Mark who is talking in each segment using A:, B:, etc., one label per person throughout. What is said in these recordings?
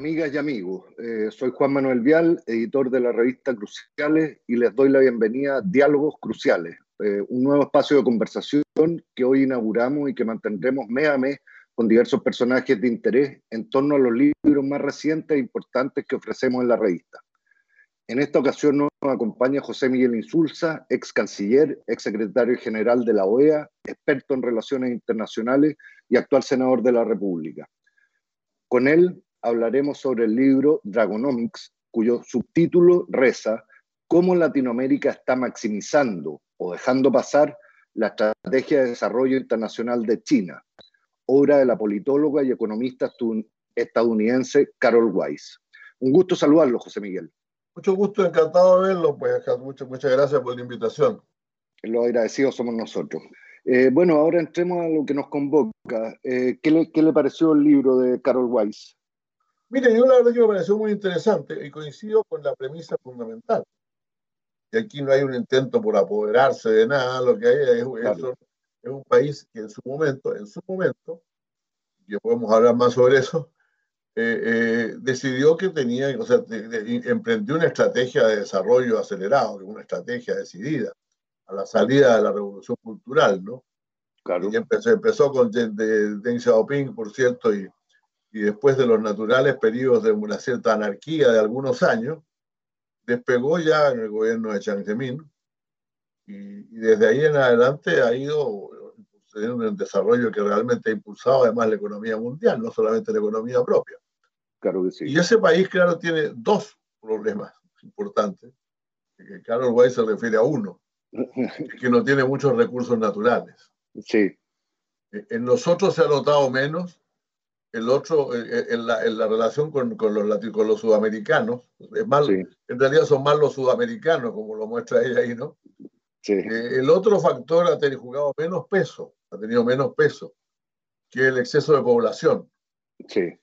A: Amigas y amigos, eh, soy Juan Manuel Vial, editor de la revista Cruciales, y les doy la bienvenida a Diálogos Cruciales, eh, un nuevo espacio de conversación que hoy inauguramos y que mantendremos mes a mes con diversos personajes de interés en torno a los libros más recientes e importantes que ofrecemos en la revista. En esta ocasión nos acompaña José Miguel Insulza, ex canciller, ex secretario general de la OEA, experto en relaciones internacionales y actual senador de la República. Con él hablaremos sobre el libro Dragonomics, cuyo subtítulo reza Cómo Latinoamérica está maximizando o dejando pasar la estrategia de desarrollo internacional de China, obra de la politóloga y economista estadounidense Carol Weiss. Un gusto saludarlo, José Miguel.
B: Mucho gusto, encantado de verlo, pues muchas, muchas gracias por la invitación.
A: Los agradecidos somos nosotros. Eh, bueno, ahora entremos a lo que nos convoca. Eh, ¿qué, le, ¿qué, le, pareció el libro de Carol Weiss?
B: Mire, yo la verdad que me pareció muy interesante y coincido con la premisa fundamental. Y aquí no hay un intento por apoderarse de nada, lo que hay es, es un país que en su momento, en su momento, y podemos hablar más sobre eso, eh, eh, decidió que tenía, o sea, emprendió una estrategia de desarrollo acelerado, una estrategia decidida a la salida de la revolución cultural, ¿no? Claro. Y empezó, empezó con Deng Xiaoping, por cierto, y, y después de los naturales periodos de una cierta anarquía de algunos años, despegó ya en el gobierno de Chiang Zemin y, y desde ahí en adelante ha ido teniendo un desarrollo que realmente ha impulsado además la economía mundial, no solamente la economía propia.
A: Claro que sí.
B: Y ese país, claro, tiene dos problemas importantes, que Carol Weiss se refiere a uno, que no tiene muchos recursos naturales.
A: Sí.
B: En nosotros se ha notado menos el otro, eh, eh, en la, en la relación con, con, los, con los sudamericanos, es más, sí. en realidad son más los sudamericanos, como lo muestra ella ahí, ¿no?
A: Sí.
B: Eh, el otro factor ha tenido, jugado menos peso, ha tenido menos peso que el exceso de población.
A: Sí.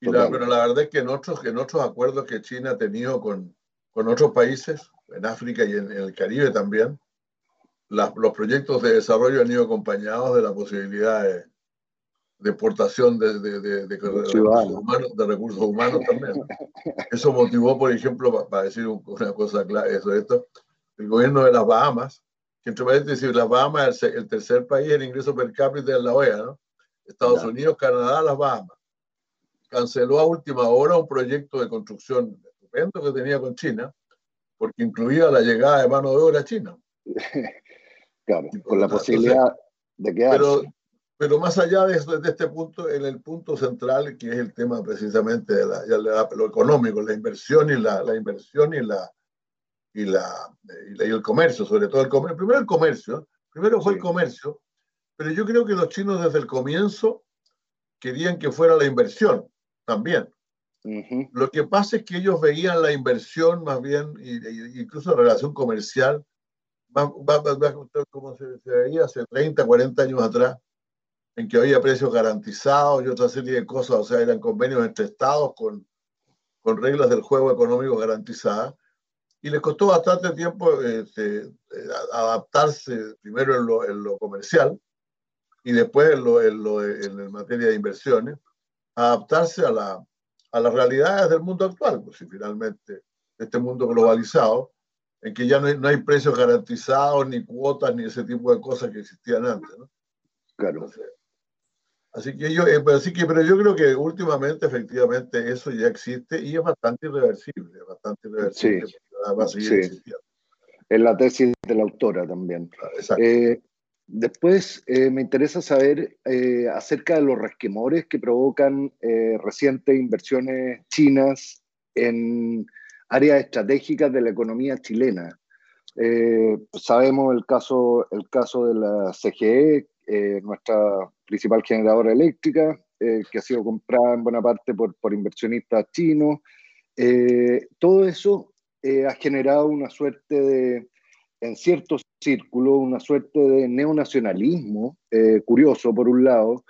B: Y la, pero la verdad es que en otros, en otros acuerdos que China ha tenido con, con otros países, en África y en, en el Caribe también, las, los proyectos de desarrollo han ido acompañados de la posibilidad de, de exportación de, de, de, de recursos humanos, de, recursos humanos, también. Eso motivó, por ejemplo, para, para decir una cosa clara, eso, esto, el gobierno de las Bahamas, que entre paréntesis, las Bahamas es el, el, tercer país en ingreso per cápita de la OEA, ¿no? Estados. Unidos, Canadá, las Bahamas. Canceló a última hora un proyecto de construcción estupendo que tenía con China, porque incluía la llegada de mano de obra china.
A: claro, con la posibilidad de quedarse.
B: Pero, pero más allá de, esto, de, este punto, en el punto central, que es el tema precisamente de la, la, lo económico, la inversión y la, la inversión y la, y, la, y, la, y el comercio, sobre todo el comercio. Primero el comercio, primero fue sí. el comercio, pero yo creo que los chinos desde el comienzo querían que fuera la inversión también.
A: Uh -huh.
B: Lo que pasa es que ellos veían la inversión más bien, incluso la relación comercial, más, más, más, como se, se, veía hace 30, 40 años atrás, en que había precios garantizados y otra serie de cosas, o sea, eran convenios entre estados con, con reglas del juego económico garantizadas, y les costó bastante tiempo este, adaptarse primero en lo, en lo, comercial y después en, lo, en, lo, en materia de inversiones, adaptarse a, la, a las realidades del mundo actual, pues si finalmente este mundo globalizado, en que ya no hay, no hay, precios garantizados, ni cuotas, ni ese tipo de cosas que existían antes. ¿no?
A: Claro.
B: Entonces, así que yo, eh, así que, pero yo creo que últimamente efectivamente eso ya existe y es bastante irreversible, bastante irreversible.
A: Sí. Va a seguir sí. Es la tesis de la autora también.
B: Exacto.
A: Eh, Después eh, me interesa saber acerca de los resquemores que provocan recientes inversiones chinas en áreas estratégicas de la economía chilena. sabemos el caso, el caso de la CGE, nuestra principal generadora eléctrica, que ha sido comprada en buena parte por, por inversionistas chinos. todo eso ha generado una suerte de en ciertos círculos una suerte de neonacionalismo eh, curioso, por un lado,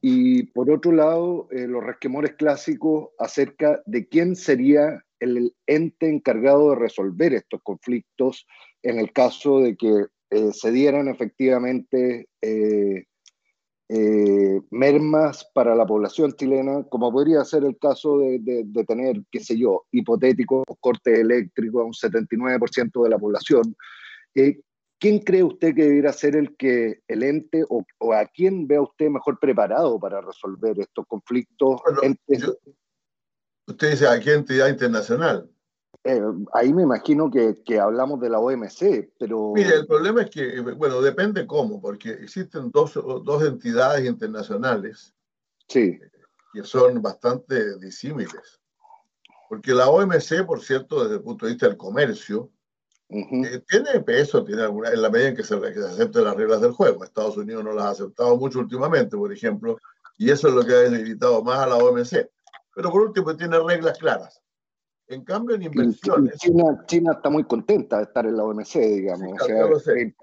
A: y por otro lado, eh, los resquemores clásicos acerca de quién sería el ente encargado de resolver estos conflictos en el caso de que eh, se dieran efectivamente eh, mermas para la población chilena, como podría ser el caso de, tener, qué sé yo, hipotéticos cortes eléctricos a un 79% de la población. Eh, ¿Quién cree usted que debería ser el que el ente o, a quién ve usted mejor preparado para resolver estos conflictos?
B: usted dice a qué entidad internacional.
A: Eh, ahí me imagino que, hablamos de la OMC, pero...
B: Mire, el problema es que, bueno, depende cómo, porque existen dos, dos entidades internacionales
A: sí.
B: que son bastante disímiles. Porque la OMC, por cierto, desde el punto de vista del comercio, eh, tiene peso, tiene alguna, en la medida en que se, que se acepten las reglas del juego. Estados Unidos no las ha aceptado mucho últimamente, por ejemplo, y eso es lo que ha debilitado más a la OMC. Pero por último, tiene reglas claras. En cambio, en inversiones.
A: China, China está muy contenta de estar en la OMC, digamos.
B: lo sé.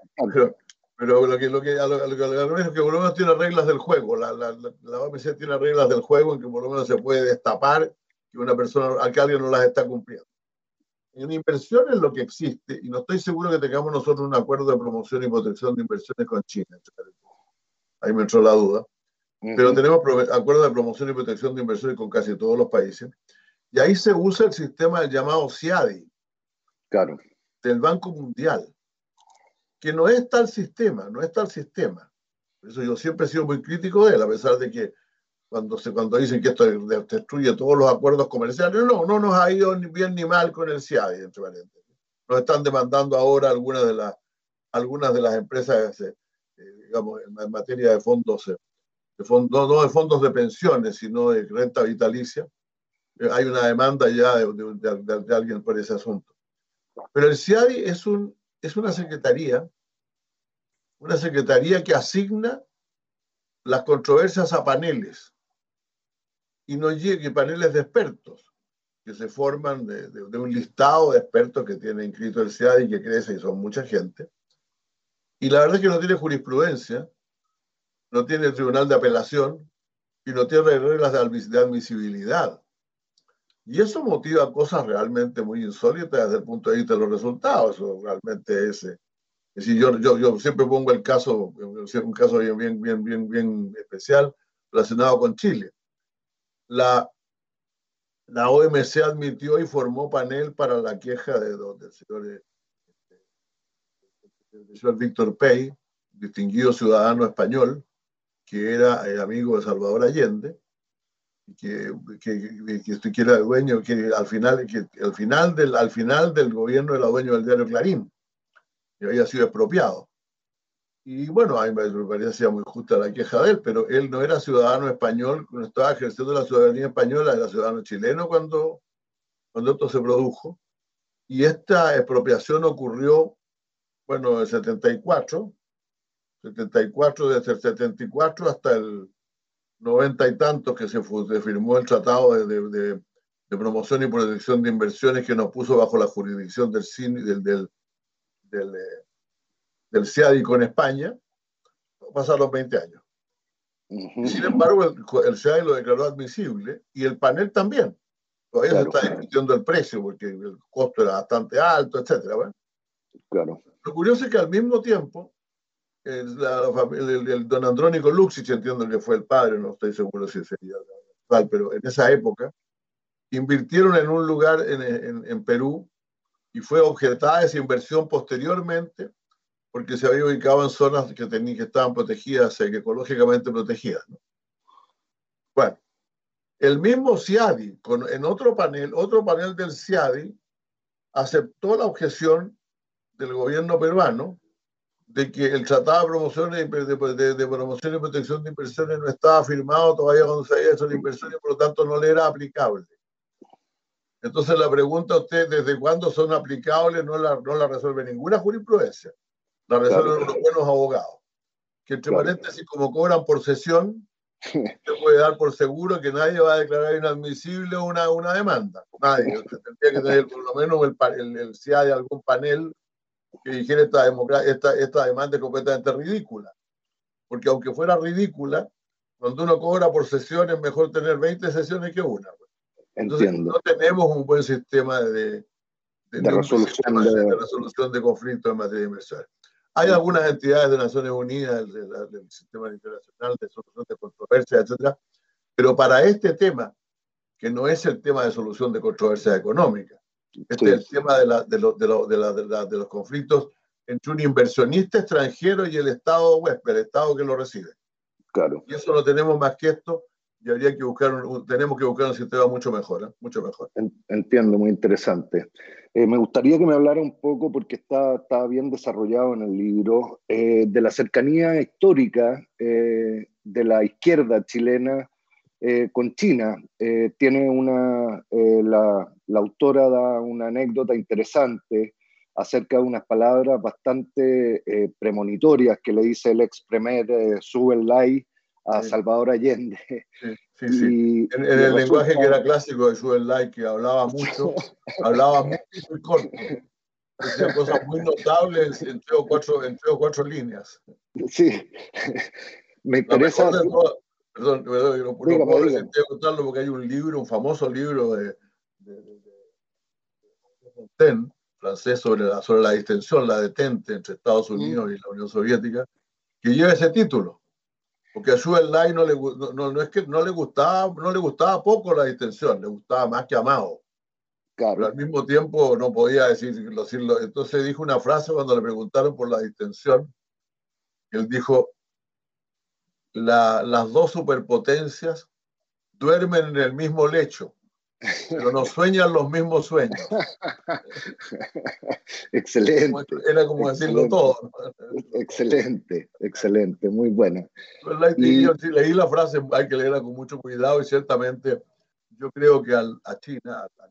B: Pero, lo que, lo que, a lo, que, es que por lo menos tiene reglas del juego. La, la, la, OMC tiene reglas del juego en que por lo menos se puede destapar que una persona, a que alguien no las está cumpliendo. En inversiones lo que existe, y no estoy seguro que tengamos nosotros un acuerdo de promoción y protección de inversiones con China. Ahí me entró la duda. Pero tenemos acuerdo de promoción y protección de inversiones con casi todos los países. Y ahí se usa el sistema del llamado CIADI,
A: claro.
B: del Banco Mundial, que no es tal sistema, no es tal sistema. Por eso yo siempre he sido muy crítico de él, a pesar de que cuando, se, cuando dicen que esto destruye todos los acuerdos comerciales, no, no nos ha ido ni bien ni mal con el CIADI, entre paréntesis. Nos están demandando ahora algunas de, las algunas de las empresas, eh, digamos, en materia de fondos, eh, de fondos, no de fondos de pensiones, sino de renta vitalicia, eh, hay una demanda ya de, alguien por ese asunto. Pero el CIADI es, un, es una secretaría, una secretaría que asigna las controversias a paneles y no llegue paneles de expertos que se forman de, un listado de expertos que tiene inscrito el CIADI que crece y son mucha gente. Y la verdad es que no tiene jurisprudencia, no tiene tribunal de apelación y no tiene reglas de admisibilidad. Y eso motiva cosas realmente muy insólitas desde el punto de vista de los resultados. Eso realmente es. Eh, es decir, yo, yo, yo, siempre pongo el caso, un caso bien, bien, bien, bien, especial relacionado con Chile. La, la OMC admitió y formó panel para la queja de, del señor, eh, del señor Víctor Pey, distinguido ciudadano español, que era eh, amigo de Salvador Allende, que, que, que, que era dueño, que al final, que al final, del, al final del gobierno era dueño del diario Clarín, y había sido expropiado. Y bueno, a mí me parecía muy justa la queja de él, pero él no era ciudadano español, no estaba ejerciendo la ciudadanía española, era ciudadano chileno cuando, cuando esto se produjo. Y esta expropiación ocurrió, bueno, en el 74, 74, desde el 74 hasta el noventa y tantos que se, firmó el Tratado de, de, de, Promoción y Protección de Inversiones que nos puso bajo la jurisdicción del del, del, del, eh, del CIADI con España, pasaron 20 años. Sin embargo, el, el CIADI lo declaró admisible y el panel también. Todavía se está discutiendo el precio porque el costo era bastante alto, etc.
A: Claro.
B: Lo curioso es que al mismo tiempo el, el, don Andrónico Luxich, entiendo que fue el padre, no estoy seguro si sería tal, pero en esa época, invirtieron en un lugar en, Perú y fue objetada esa inversión posteriormente porque se había ubicado en zonas que, tenían, que estaban protegidas, que ecológicamente protegidas. Bueno, el mismo CIADI, en otro panel, otro panel del CIADI, aceptó la objeción del gobierno peruano de que el Tratado de Promoción, de, de, Promoción y Protección de Inversiones no estaba firmado todavía cuando se había hecho la inversión y por lo tanto no le era aplicable. Entonces la pregunta a usted, ¿desde cuándo son aplicables? No la, no la resuelve ninguna jurisprudencia. La resuelven los buenos abogados. Que entre paréntesis, como cobran por sesión, se puede dar por seguro que nadie va a declarar inadmisible una, una demanda. Nadie. tendría que tener por lo menos el, el, el, si hay algún panel que dijera esta, esta, esta demanda es completamente ridícula. Porque aunque fuera ridícula, cuando uno cobra por sesión es mejor tener 20 sesiones que una. Pues. Entonces, no tenemos un buen sistema de,
A: de, resolución,
B: de... resolución de conflictos en materia de inversión. Hay algunas entidades de Naciones Unidas, del, sistema internacional de solución de controversia, etcétera, pero para este tema, que no es el tema de solución de controversia económica, este es el tema de, de, de, de, los conflictos entre un inversionista extranjero y el Estado huésped, el Estado que lo recibe.
A: Claro.
B: Y eso no tenemos más que esto y habría que buscar, tenemos que buscar un sistema mucho mejor, ¿eh? mucho mejor.
A: Entiendo, muy interesante. Eh, me gustaría que me hablara un poco, porque está, está bien desarrollado en el libro, eh, de la cercanía histórica de la izquierda chilena con China. tiene una, la, la, autora da una anécdota interesante acerca de unas palabras bastante premonitorias que le dice el ex premier Su Lai a Salvador Allende.
B: Sí, sí, en, el lenguaje que era clásico de Lai, que hablaba mucho, hablaba muy, muy corto. Decía cosas muy notables en tres o cuatro, en tres o cuatro líneas.
A: Sí, me interesa.
B: Perdón, perdón, no, puedo resistir a contarlo porque hay un libro, un famoso libro de, de, de, Fontaine, francés, sobre la, sobre la distensión, la detente entre Estados Unidos y la Unión Soviética, que lleva ese título. Porque a Lai no le, no, no, es que no le gustaba, no le gustaba poco la distensión, le gustaba más que a Mao. Claro. Pero al mismo tiempo no podía decirlo, decirlo. Entonces dijo una frase cuando le preguntaron por la distensión. Él dijo, la, las dos superpotencias duermen en el mismo lecho, pero no sueñan los mismos sueños.
A: excelente.
B: Era como decirlo todo.
A: Excelente, excelente, muy buena.
B: Y, leí la frase, hay que leerla con mucho cuidado y ciertamente yo creo que al, a China, a,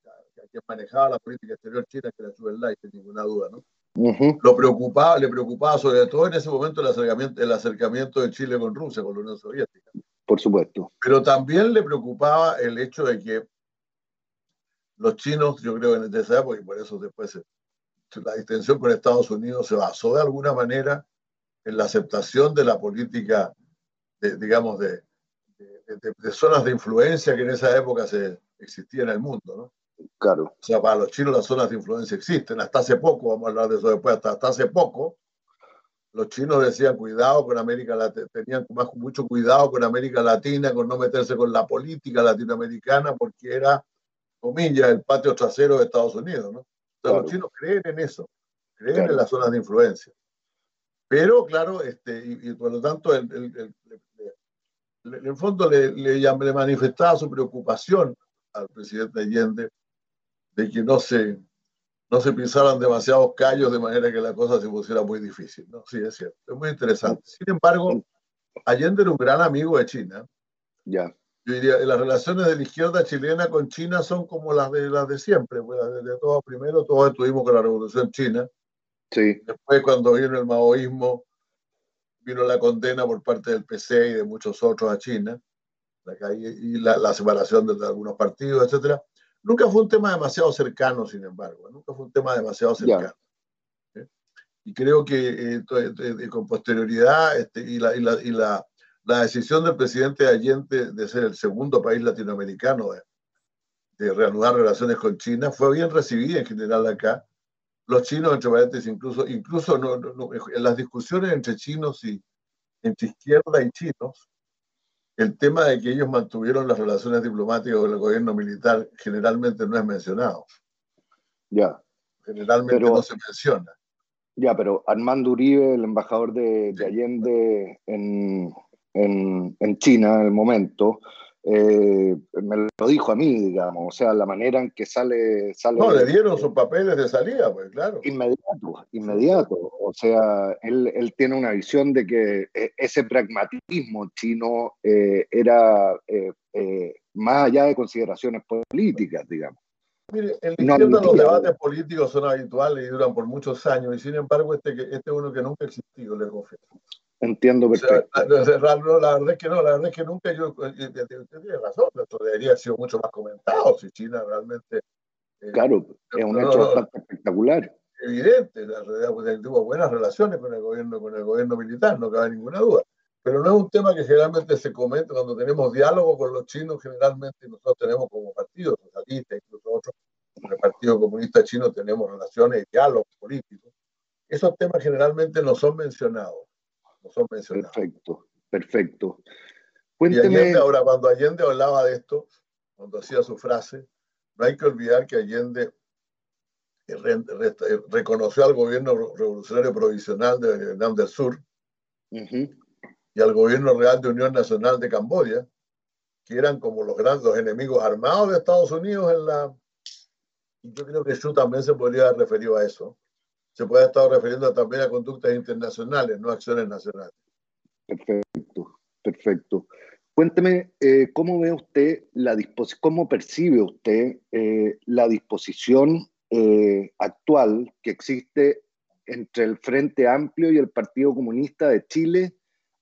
B: quien manejaba la política exterior china, que era Enlai, sin ninguna duda, ¿no? Lo preocupaba, le preocupaba sobre todo en ese momento el acercamiento, el acercamiento de Chile con Rusia, con la Unión Soviética.
A: Por supuesto.
B: Pero también le preocupaba el hecho de que los chinos, yo creo, en esa época, y por eso después la distensión con Estados Unidos se basó de alguna manera en la aceptación de la política, de, digamos, de, de, zonas de influencia que en esa época se existía en el mundo, ¿no?
A: Claro.
B: O sea, para los chinos las zonas de influencia existen. Hasta hace poco, vamos a hablar de eso después, hasta, hasta hace poco, los chinos decían cuidado con América Latina, tenían más, mucho cuidado con América Latina, con no meterse con la política latinoamericana, porque era comillas, el patio trasero de Estados Unidos, ¿no? Los chinos creen en eso, creen en las zonas de influencia. Pero, claro, este, y, por lo tanto, el, el, en el fondo le, le, le, manifestaba su preocupación al presidente Allende de que no se, no se pisaran demasiados callos de manera que la cosa se pusiera muy difícil. ¿no? Sí, es cierto, es muy interesante. Sin embargo, Allende era un gran amigo de China.
A: Ya
B: yo diría, las relaciones de la izquierda chilena con China son como las de las de siempre. Pues, desde todo, primero todos estuvimos con la Revolución China.
A: Sí.
B: Después, cuando vino el maoísmo, vino la condena por parte del PC y de muchos otros a China, la, y la, la separación de, algunos partidos, etc. Nunca fue un tema demasiado cercano, sin embargo. Nunca fue un tema demasiado cercano. Y creo que eh, eh, con posterioridad este, y, la, y, la, y la la decisión del presidente Allende de ser el segundo país latinoamericano de, reanudar relaciones con China fue bien recibida en general acá. Los chinos, entre paréntesis, incluso, incluso en las discusiones entre chinos y entre izquierda y chinos, el tema de que ellos mantuvieron las relaciones diplomáticas con el gobierno militar generalmente no es mencionado.
A: Ya.
B: Generalmente no se menciona.
A: Ya, pero Armando Uribe, el embajador de, de Allende en, en, en China en el momento, eh, me lo dijo a mí, digamos, o sea, la manera en que sale... sale
B: no, le dieron sus papeles de salida, pues claro.
A: Inmediato, inmediato. O sea, él, él tiene una visión de que eh, ese pragmatismo chino eh, era más allá de consideraciones políticas, digamos.
B: Mire, en la izquierda los debates políticos son habituales y duran por muchos años, y sin embargo este, este es uno que nunca ha existido, le confieso.
A: Entiendo perfecto.
B: la, verdad es que no, la verdad es que nunca yo, eh, eh, eh, tiene razón, esto debería haber sido mucho más comentado si China realmente...
A: claro, es un hecho bastante espectacular.
B: Evidente, la realidad pues, tuvo buenas relaciones con el gobierno, con el gobierno militar, no cabe ninguna duda. Pero no es un tema que generalmente se comenta cuando tenemos diálogo con los chinos, generalmente nosotros tenemos como partido socialista, incluso otros, con el Partido Comunista Chino tenemos relaciones y diálogos políticos esos temas generalmente no son mencionados. No son mencionados.
A: Perfecto, perfecto.
B: Cuénteme... Y Allende, ahora, cuando Allende hablaba de esto, cuando hacía su frase, no hay que olvidar que Allende reconoció al gobierno revolucionario provisional de Vietnam del Sur y al gobierno real de Unión Nacional de Camboya, que eran como los grandes enemigos armados de Estados Unidos en la... Yo creo que Xu también se podría haber referido a eso. Se puede estar refiriendo también a conductas internacionales, no acciones nacionales.
A: Perfecto, perfecto. Cuénteme, eh, ¿cómo ve usted la disposición, cómo percibe usted eh, la disposición eh, actual que existe entre el Frente Amplio y el Partido Comunista de Chile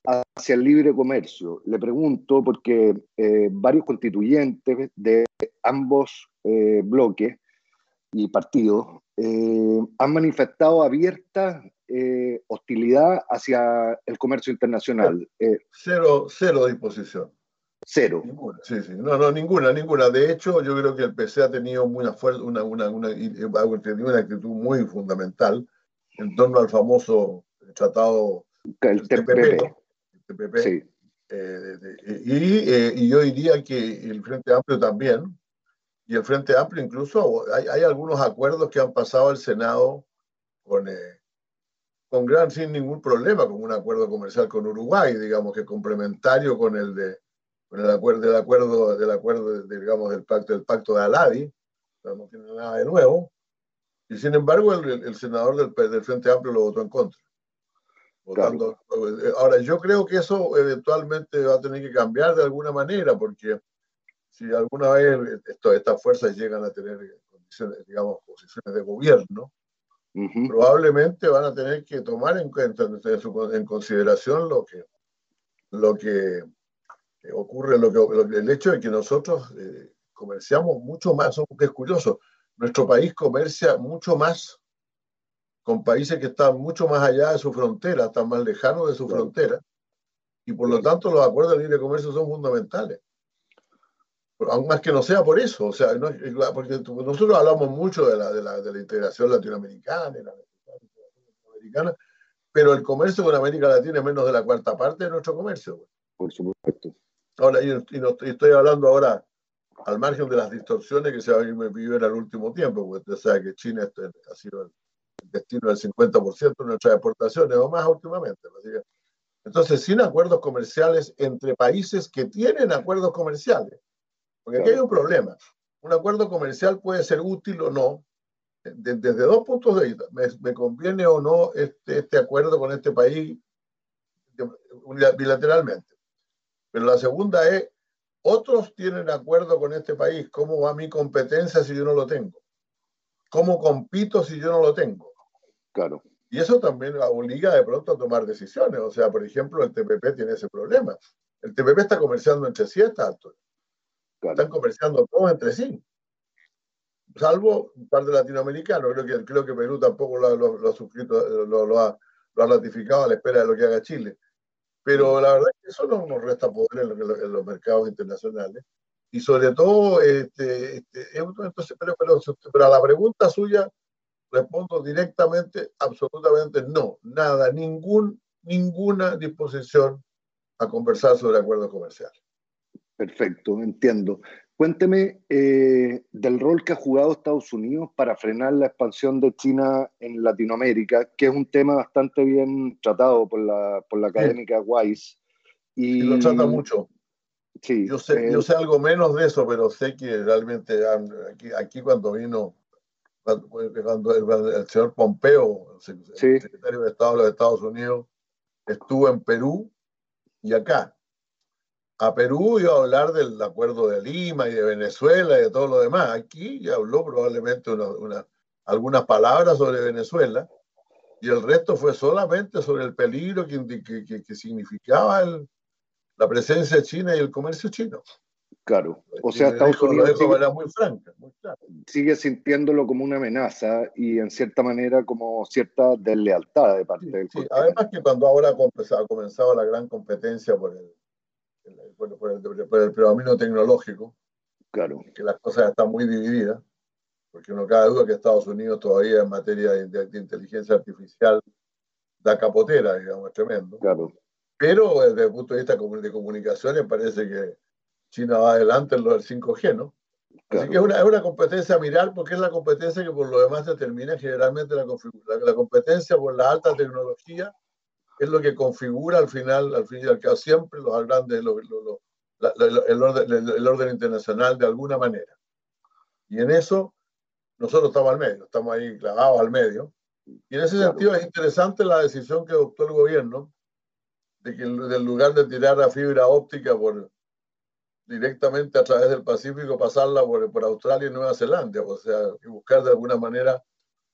A: hacia el libre comercio. Le pregunto porque eh, varios constituyentes de ambos eh, bloques y partidos han manifestado abierta hostilidad hacia el comercio internacional.
B: cero, cero disposición.
A: Cero.
B: Ninguna, sí, sí. No, no, ninguna, ninguna. De hecho, yo creo que el PC ha tenido una, una, una, una, una actitud muy fundamental en torno al famoso tratado
A: el TPP.
B: Sí. Eh, y, eh, y, yo diría que el Frente Amplio también, y el Frente Amplio incluso, hay, hay algunos acuerdos que han pasado al Senado con, eh, con gran, sin ningún problema, como un acuerdo comercial con Uruguay, digamos que complementario con el de con el acuerdo, del acuerdo, del acuerdo, digamos, del pacto, del pacto de Aladi, no tiene nada de nuevo, y sin embargo el, el senador del, del, Frente Amplio lo votó en contra. Votando, eh, Ahora, yo creo que eso eventualmente va a tener que cambiar de alguna manera, porque si alguna vez esto, estas fuerzas llegan a tener condiciones, digamos, posiciones de gobierno, probablemente van a tener que tomar en, cuenta, en consideración lo que, lo que ocurre lo que, el hecho de que nosotros eh, comerciamos mucho más, que es curioso, nuestro país comercia mucho más con países que están mucho más allá de su frontera, están más lejanos de su frontera, y por lo tanto los acuerdos de libre comercio son fundamentales. Aún más que no sea por eso, o sea, porque nosotros hablamos mucho de la, de la, de la integración latinoamericana, latinoamericana, pero el comercio con América Latina es menos de la cuarta parte de nuestro comercio.
A: Por supuesto.
B: Ahora, y, estoy hablando ahora al margen de las distorsiones que se han vivido en el último tiempo, porque usted sabe que China ha sido el destino del 50% de nuestras exportaciones o más últimamente. Entonces, sin acuerdos comerciales entre países que tienen acuerdos comerciales, porque aquí hay un problema. Un acuerdo comercial puede ser útil o no, desde dos puntos de vista. ¿Me, conviene o no este, este acuerdo con este país bilateralmente? Pero la segunda es, otros tienen acuerdo con este país, ¿cómo va mi competencia si yo no lo tengo? ¿Cómo compito si yo no lo tengo?
A: Claro.
B: Y eso también obliga de pronto a tomar decisiones. O sea, por ejemplo, el TPP tiene ese problema. El TPP está comerciando entre sí está Están comerciando todos entre sí. Salvo un par de latinoamericanos. Creo que, creo que Perú tampoco lo, ha suscrito, lo, ha, lo ha ratificado a la espera de lo que haga Chile. Pero la verdad es que eso no nos resta poder en, los mercados internacionales. Y sobre todo, este, este, entonces, pero, pero, a la pregunta suya respondo directamente, absolutamente no, nada, ningún, ninguna disposición a conversar sobre acuerdos comerciales.
A: Perfecto, entiendo. Cuénteme eh, del rol que ha jugado Estados Unidos para frenar la expansión de China en Latinoamérica, que es un tema bastante bien tratado por la, por la académica Wise.
B: Y, lo trata mucho. Sí, yo, sé, yo eh, sé algo menos de eso, pero sé que realmente aquí, aquí cuando vino, cuando, el, señor Pompeo, el secretario de Estado de los Estados Unidos, estuvo en Perú y acá a Perú iba a hablar del acuerdo de Lima y de Venezuela y de todo lo demás. Aquí ya habló probablemente algunas palabras sobre Venezuela y el resto fue solamente sobre el peligro que, que, significaba la presencia china y el comercio chino.
A: Claro, o sea, Estados Unidos
B: sigue, muy franca,
A: sigue sintiéndolo como una amenaza y en cierta manera como cierta deslealtad de parte del
B: sí. Además que cuando ahora ha comenzado la gran competencia por el bueno, por el, por el predominio tecnológico,
A: claro.
B: que las cosas están muy divididas, porque no cabe duda que Estados Unidos todavía en materia de, inteligencia artificial da capotera, digamos, es tremendo.
A: Claro.
B: Pero desde el punto de vista de comunicaciones parece que China va adelante en lo del 5G, ¿no? Así que es una, es una, competencia a mirar porque es la competencia que por lo demás determina generalmente la, la, la competencia por la alta tecnología es lo que configura al final, al fin y al cabo, siempre los grandes, el, orden, el, orden, internacional de alguna manera. Y en eso nosotros estamos al medio, estamos ahí clavados al medio. Y en ese sentido es interesante la decisión que adoptó el gobierno de que en lugar de tirar la fibra óptica por, directamente a través del Pacífico, pasarla por, por Australia y Nueva Zelanda, o sea, buscar de alguna manera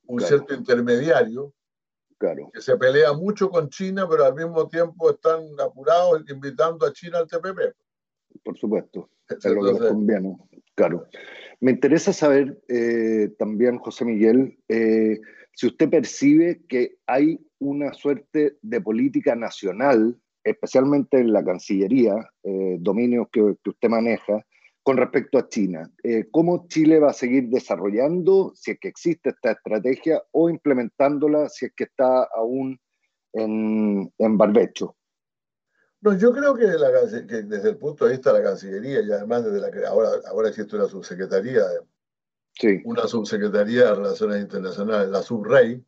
B: un cierto intermediario
A: claro.
B: que se pelea mucho con China, pero al mismo tiempo están apurados invitando a China al TPP.
A: Por supuesto, es lo que les conviene. Claro. Me interesa saber eh, también, José Miguel, eh, si usted percibe que hay una suerte de política nacional especialmente en la Cancillería, eh, dominios que, usted maneja, con respecto a China. Eh, ¿Cómo Chile va a seguir desarrollando, si es que existe esta estrategia, o implementándola si es que está aún en, en barbecho?
B: No, yo creo que, desde el punto de vista de la Cancillería, y además desde la que ahora, ahora existe una subsecretaría,
A: sí.
B: una subsecretaría de Relaciones Internacionales, la SubRey,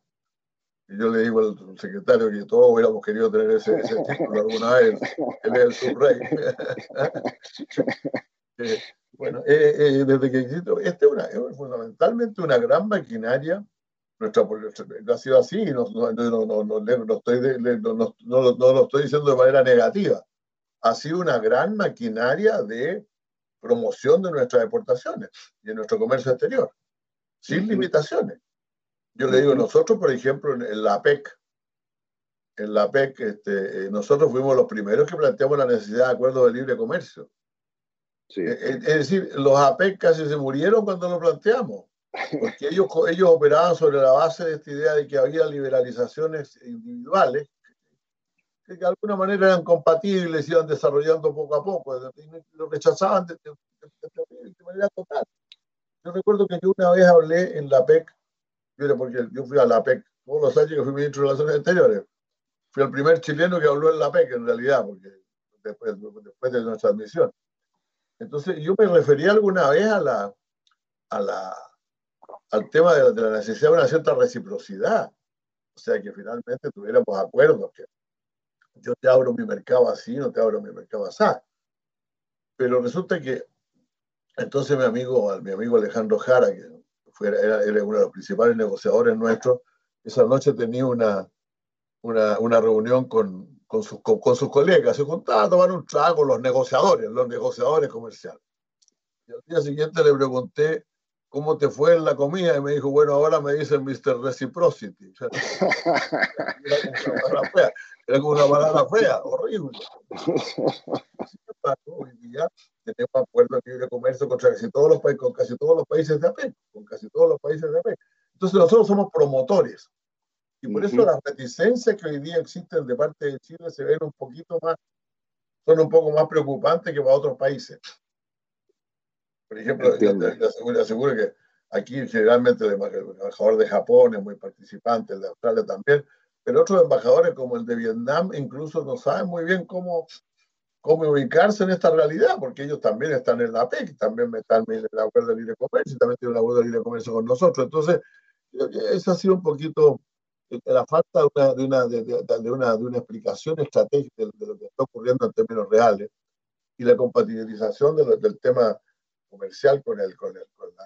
B: y yo le digo al secretario que todos hubiéramos querido tener ese, título alguna vez, él es el subrey. Eh, bueno, eh, eh, desde que existe, esta es, una, es fundamentalmente una gran maquinaria, nuestra, ha sido así, no, no, no, no, estoy no, lo estoy diciendo de manera negativa, ha sido una gran maquinaria de promoción de nuestras exportaciones y de nuestro comercio exterior, sin limitaciones. Yo le digo, nosotros, por ejemplo, en, la PEC, en la PEC, este, eh, nosotros fuimos los primeros que planteamos la necesidad de acuerdos de libre comercio.
A: Sí. Eh,
B: eh, es, decir, los APEC casi se murieron cuando lo planteamos, porque ellos, ellos operaban sobre la base de esta idea de que había liberalizaciones individuales que de alguna manera eran compatibles iban desarrollando poco a poco, lo rechazaban de, de manera total. Yo recuerdo que yo una vez hablé en la PEC porque yo fui a la PEC todos los años que fui ministro de Relaciones Exteriores. Fui el primer chileno que habló en la PEC, en realidad, porque después, después de nuestra admisión. Entonces, yo me refería alguna vez a la, a la, al tema de la, necesidad de una cierta reciprocidad. O sea, que finalmente tuviéramos acuerdos, que yo te abro mi mercado así, no te abro mi mercado así. Pero resulta que entonces mi amigo, mi amigo Alejandro Jara, que era, uno de los principales negociadores nuestros, esa noche tenía una, una, una reunión con, con, sus, con, sus colegas, se juntaba a tomar un trago los negociadores, los negociadores comerciales. Y al día siguiente le pregunté cómo te fue en la comida y me dijo, bueno, ahora me dicen Mr. Reciprocity. era como una palabra fea, horrible. hoy día tenemos acuerdos de libre comercio con casi todos los países, con casi todos los países de APEC, con casi todos los países de APEC. Entonces nosotros somos promotores. Y por eso las reticencias que hoy día existen de parte de Chile se ven un poquito más, son un poco más preocupantes que para otros países. Por ejemplo, yo le aseguro, que aquí generalmente el embajador de Japón es muy participante, el de Australia también, pero otros embajadores como el de Vietnam incluso no saben muy bien cómo, cómo ubicarse en esta realidad, porque ellos también están en la PEC, también están en el acuerdo de libre comercio, también tienen un acuerdo de libre comercio con nosotros. Entonces, esa ha sido un poquito eh, la falta de una, de una, de, una, de una explicación estratégica de, lo que está ocurriendo en términos reales y la compatibilización del tema comercial con, el, con, el, con, la,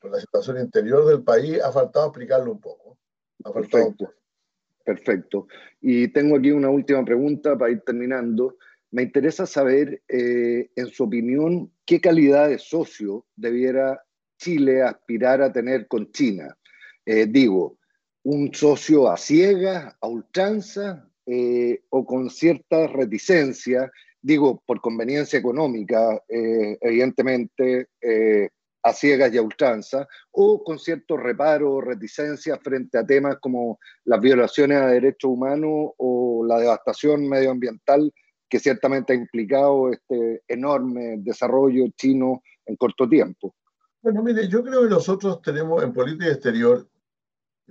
B: con, la, situación interior del país, ha faltado explicarlo un poco. Ha faltado un poco.
A: Perfecto. Y tengo aquí una última pregunta para ir terminando. Me interesa saber, eh, en su opinión, qué calidad de socio debiera Chile aspirar a tener con China. Eh, digo, un socio a ciegas, a ultranza eh, o con cierta reticencia, digo, por conveniencia económica, evidentemente, a ciegas y a ultranza, o con cierto reparo o reticencia frente a temas como las violaciones a derechos humanos o la devastación medioambiental que ciertamente ha implicado este enorme desarrollo chino en corto tiempo.
B: Bueno, mire, yo creo que nosotros tenemos en política exterior,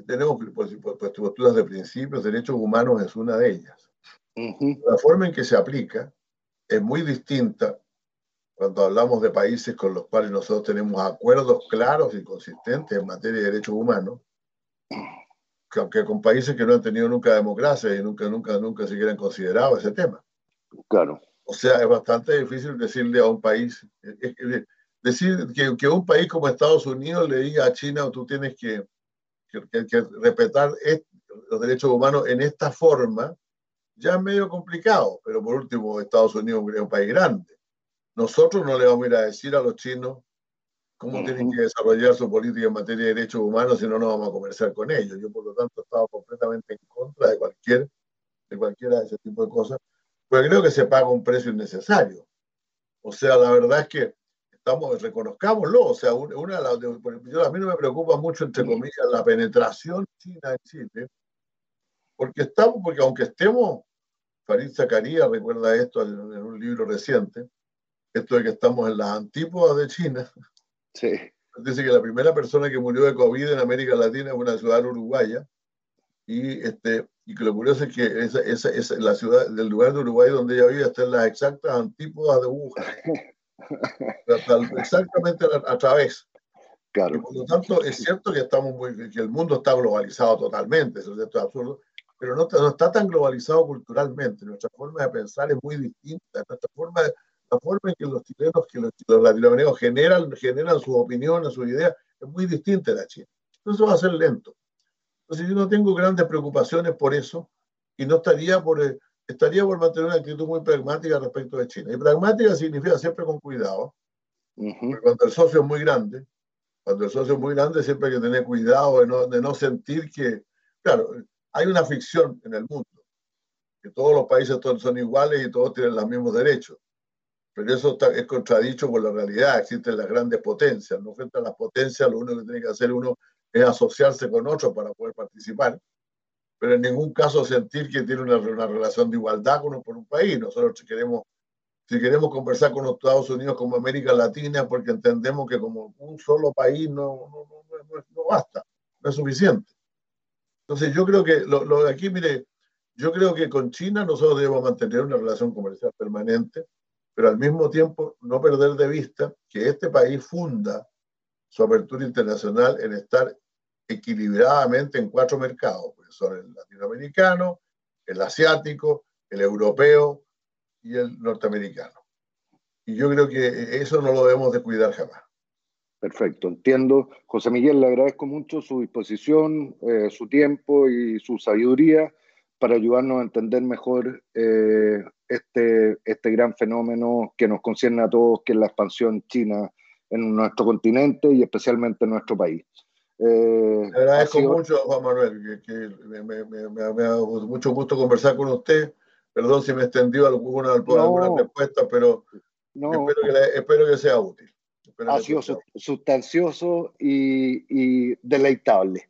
B: tenemos pues, posturas de principios, derechos humanos es una de ellas. La forma en que se aplica es muy distinta cuando hablamos de países con los cuales nosotros tenemos acuerdos claros y consistentes en materia de derechos humanos, que aunque con países que no han tenido nunca democracia y nunca, nunca, nunca siquiera han considerado ese tema.
A: Claro.
B: O sea, es bastante difícil decirle a un país, decir que, que, un país como Estados Unidos le diga a China, tú tienes que, que, que respetar los derechos humanos en esta forma, ya es medio complicado, pero por último, Estados Unidos es un país grande. Nosotros no le vamos a ir a decir a los chinos cómo tienen que desarrollar su política en materia de derechos humanos si no nos vamos a conversar con ellos. Yo, por lo tanto, he estado completamente en contra de cualquier de cualquiera de ese tipo de cosas, pues creo que se paga un precio innecesario. O sea, la verdad es que estamos, reconozcámoslo, o sea, una, a mí no me preocupa mucho, entre comillas, la penetración china en Chile, porque estamos, porque aunque estemos, Farid Zakaria recuerda esto en, un libro reciente, esto de que estamos en las antípodas de China.
A: Sí.
B: Dice que la primera persona que murió de COVID en América Latina es una ciudad uruguaya, y, este, y que lo curioso es que esa, esa, esa, la ciudad, del lugar de Uruguay donde ella vive está en las exactas antípodas de Wuhan. exactamente a, través.
A: Claro.
B: por lo tanto, es cierto que, estamos muy, que el mundo está globalizado totalmente, eso es absurdo, pero no, no, está tan globalizado culturalmente. Nuestra forma de pensar es muy distinta. Nuestra forma la forma en que los chilenos, que los, los latinoamericanos generan, generan sus opiniones, sus ideas, es muy distinta de la China. Entonces va a ser lento. Entonces yo no tengo grandes preocupaciones por eso y no estaría por, eh, estaría por mantener una actitud muy pragmática respecto de China. Y pragmática significa siempre con cuidado. Cuando el socio es muy grande, cuando el socio es muy grande siempre hay que tener cuidado de no, de no sentir que, claro, hay una ficción en el mundo, que todos los países son iguales y todos tienen los mismos derechos. Pero eso está, es contradicho por la realidad. Existen las grandes potencias. No frente a las potencias, lo único que tiene que hacer uno es asociarse con otros para poder participar, pero en ningún caso sentir que tiene una, una relación de igualdad con por un país. Nosotros queremos, si queremos conversar con los Estados Unidos como América Latina, porque entendemos que como un solo país no, no, no, no basta, no es suficiente. Entonces yo creo que lo, lo de aquí, mire, yo creo que con China nosotros debemos mantener una relación comercial permanente, pero al mismo tiempo no perder de vista que este país funda su apertura internacional en estar equilibradamente en cuatro mercados, pues son el latinoamericano, el asiático, el europeo y el norteamericano. Y yo creo que eso no lo debemos de cuidar jamás.
A: Perfecto, entiendo. José Miguel, le agradezco mucho su disposición, eh, su tiempo y su sabiduría para ayudarnos a entender mejor eh, este, este gran fenómeno que nos concierne a todos, que es la expansión china en nuestro continente y especialmente en nuestro país.
B: Eh, agradezco mucho, Juan Manuel, que, me, me, me, ha dado mucho gusto conversar con usted. Perdón si me extendió alguna, alguna respuesta, pero espero, que espero, que sea útil.
A: ha sido sustancioso y, y deleitable.